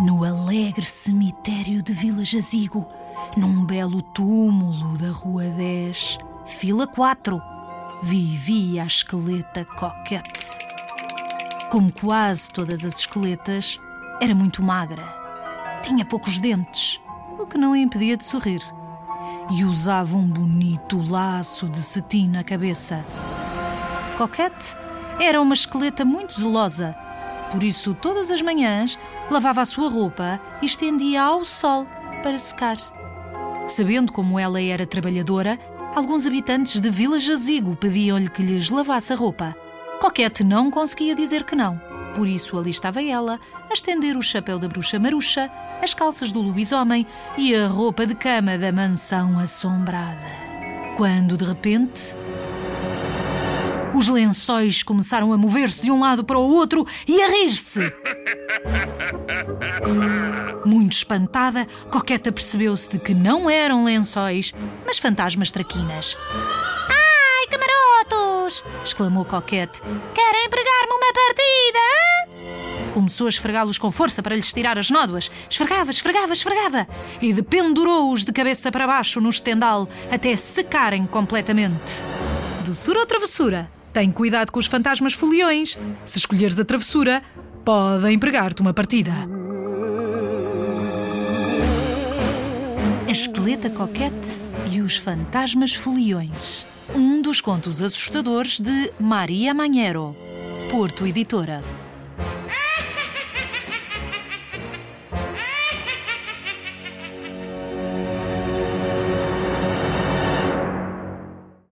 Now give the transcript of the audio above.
no alegre cemitério de Vila Jazigo, num belo túmulo da Rua 10, fila 4, vivia a esqueleta Coquette. Como quase todas as esqueletas, era muito magra. Tinha poucos dentes, o que não a impedia de sorrir. E usava um bonito laço de cetim na cabeça. Coquette era uma esqueleta muito zelosa por isso, todas as manhãs, lavava a sua roupa e estendia ao sol para secar. Sabendo como ela era trabalhadora, alguns habitantes de Vila Jazigo pediam-lhe que lhes lavasse a roupa. Coquete não conseguia dizer que não. Por isso, ali estava ela, a estender o chapéu da bruxa maruxa, as calças do lobisomem e a roupa de cama da mansão assombrada. Quando, de repente, os lençóis começaram a mover-se de um lado para o outro e a rir-se. Muito espantada, Coqueta percebeu-se de que não eram lençóis, mas fantasmas traquinas. Ai, camarotos! exclamou Coquete. Querem pregar-me uma partida? Começou a esfregá-los com força para lhes tirar as nódoas. Esfregava, esfregava, esfregava. E dependurou-os de cabeça para baixo no estendal até secarem completamente. Doçura ou travessura? Tem cuidado com os fantasmas foliões. Se escolheres a travessura, podem pregar-te uma partida. A esqueleta coquete e os fantasmas foliões. Um dos contos assustadores de Maria Manhero, Porto Editora.